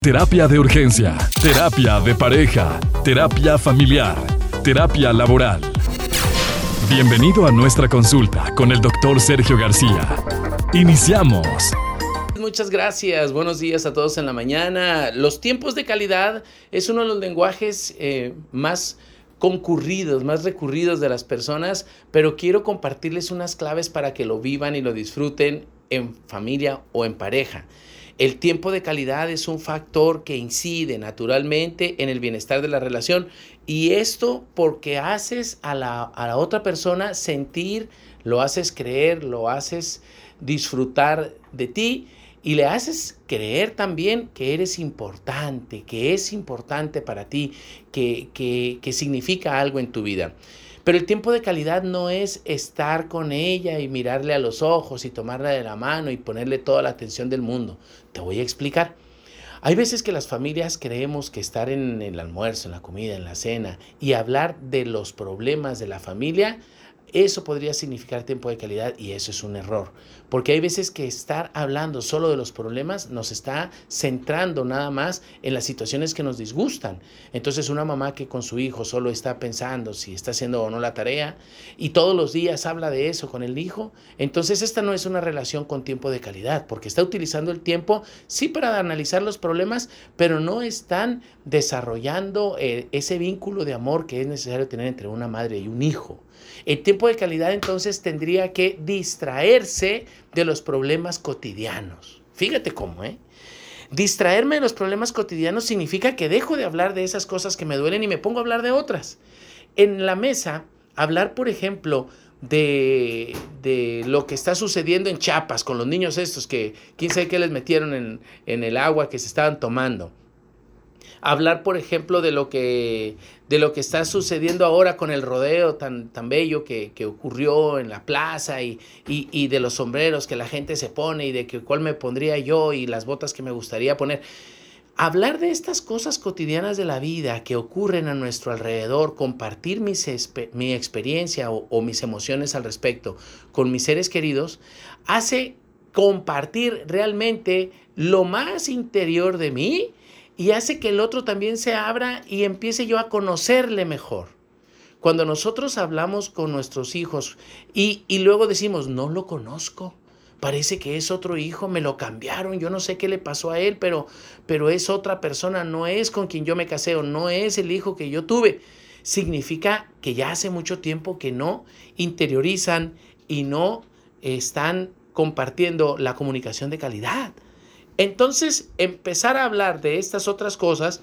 Terapia de urgencia, terapia de pareja, terapia familiar, terapia laboral. Bienvenido a nuestra consulta con el doctor Sergio García. Iniciamos. Muchas gracias, buenos días a todos en la mañana. Los tiempos de calidad es uno de los lenguajes eh, más concurridos, más recurridos de las personas, pero quiero compartirles unas claves para que lo vivan y lo disfruten en familia o en pareja. El tiempo de calidad es un factor que incide naturalmente en el bienestar de la relación y esto porque haces a la, otra persona sentir, lo haces creer, lo haces disfrutar de ti y le haces creer también que eres importante, que es importante para ti, que, que, que significa algo en tu vida. Pero el tiempo de calidad no es estar con ella y mirarle a los ojos y tomarla de la mano y ponerle toda la atención del mundo. Te voy a explicar. Hay veces que las familias creemos que estar en el almuerzo, en la comida, en la cena y hablar de los problemas de la familia eso podría significar tiempo de calidad y eso es un error, porque hay veces que estar hablando solo de los problemas nos está centrando nada más en las situaciones que nos disgustan. Entonces una mamá que con su hijo solo está pensando si está haciendo o no la tarea y todos los días habla de eso con el hijo, entonces esta no es una relación con tiempo de calidad, porque está utilizando el tiempo sí para analizar los problemas, pero no están desarrollando eh, ese vínculo de amor que es necesario tener entre una madre y un hijo. El tiempo de calidad entonces tendría que distraerse de los problemas cotidianos. Fíjate cómo, ¿eh? Distraerme de los problemas cotidianos significa que dejo de hablar de esas cosas que me duelen y me pongo a hablar de otras. En la mesa, hablar, por ejemplo, de, de, lo que está sucediendo en Chiapas con los niños estos que quién sabe qué les metieron en, en el agua que se estaban tomando hablar, por ejemplo, de lo que, de lo que está sucediendo ahora con el rodeo tan, tan bello que, ocurrió en la plaza y, y, de los sombreros que la gente se pone y de que cuál me pondría yo y las botas que me gustaría poner. Hablar de estas cosas cotidianas de la vida que ocurren a nuestro alrededor, compartir mis mi experiencia o, o mis emociones al respecto con mis seres queridos, hace compartir realmente lo más interior de mí y hace que el otro también se abra y empiece yo a conocerle mejor. Cuando nosotros hablamos con nuestros hijos y, luego decimos, no lo conozco, parece que es otro hijo, me lo cambiaron, yo no sé qué le pasó a él, pero, pero es otra persona, no es con quien yo me casé no es el hijo que yo tuve. Significa que ya hace mucho tiempo que no interiorizan y no están compartiendo la comunicación de calidad. Entonces, empezar a hablar de estas otras cosas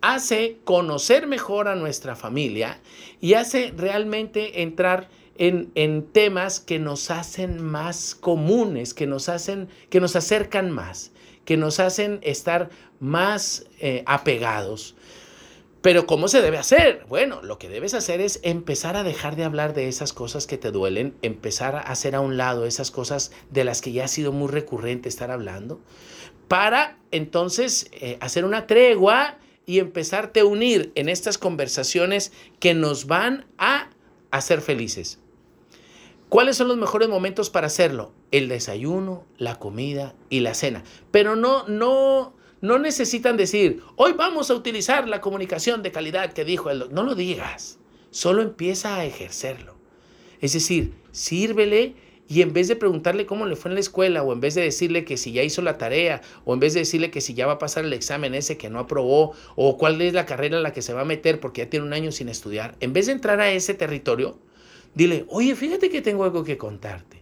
hace conocer mejor a nuestra familia y hace realmente entrar en, temas que nos hacen más comunes, que nos hacen, que nos acercan más, que nos hacen estar más eh, apegados. Pero ¿cómo se debe hacer? Bueno, lo que debes hacer es empezar a dejar de hablar de esas cosas que te duelen, empezar a hacer a un lado esas cosas de las que ya ha sido muy recurrente estar hablando, para entonces eh, hacer una tregua y empezarte a unir en estas conversaciones que nos van a hacer felices. ¿Cuáles son los mejores momentos para hacerlo? El desayuno, la comida y la cena. Pero no, no, no necesitan decir, hoy vamos a utilizar la comunicación de calidad que dijo el No lo digas, solo empieza a ejercerlo. Es decir, sírvele y en vez de preguntarle cómo le fue en la escuela, o en vez de decirle que si ya hizo la tarea, o en vez de decirle que si ya va a pasar el examen ese que no aprobó, o cuál es la carrera a la que se va a meter porque ya tiene un año sin estudiar, en vez de entrar a ese territorio, dile, oye, fíjate que tengo algo que contarte.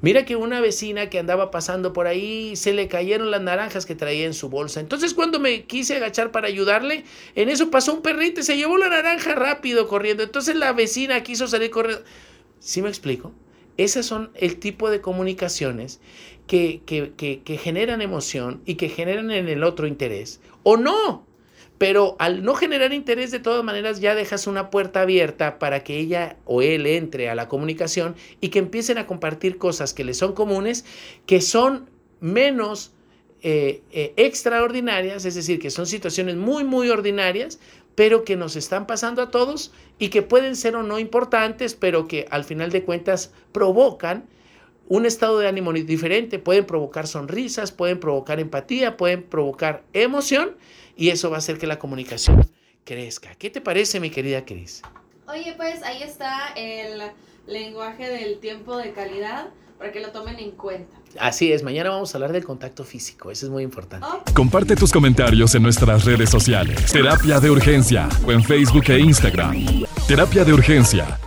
Mira que una vecina que andaba pasando por ahí se le cayeron las naranjas que traía en su bolsa. Entonces cuando me quise agachar para ayudarle, en eso pasó un perrito y se llevó la naranja rápido corriendo. Entonces la vecina quiso salir corriendo. ¿Sí me explico? Esas son el tipo de comunicaciones que, que, generan emoción y que generan en el otro interés. O no, pero al no generar interés, de todas maneras, ya dejas una puerta abierta para que ella o él entre a la comunicación y que empiecen a compartir cosas que les son comunes, que son menos eh, eh, extraordinarias, es decir, que son situaciones muy, muy ordinarias, pero que nos están pasando a todos y que pueden ser o no importantes, pero que al final de cuentas provocan un estado de ánimo diferente, pueden provocar sonrisas, pueden provocar empatía, pueden provocar emoción y eso va a hacer que la comunicación crezca. ¿Qué te parece, mi querida Cris? Oye, pues ahí está el lenguaje del tiempo de calidad para que lo tomen en cuenta. Así es, mañana vamos a hablar del contacto físico, eso es muy importante. Oh. Comparte tus comentarios en nuestras redes sociales, Terapia de Urgencia o en Facebook e Instagram. Terapia de Urgencia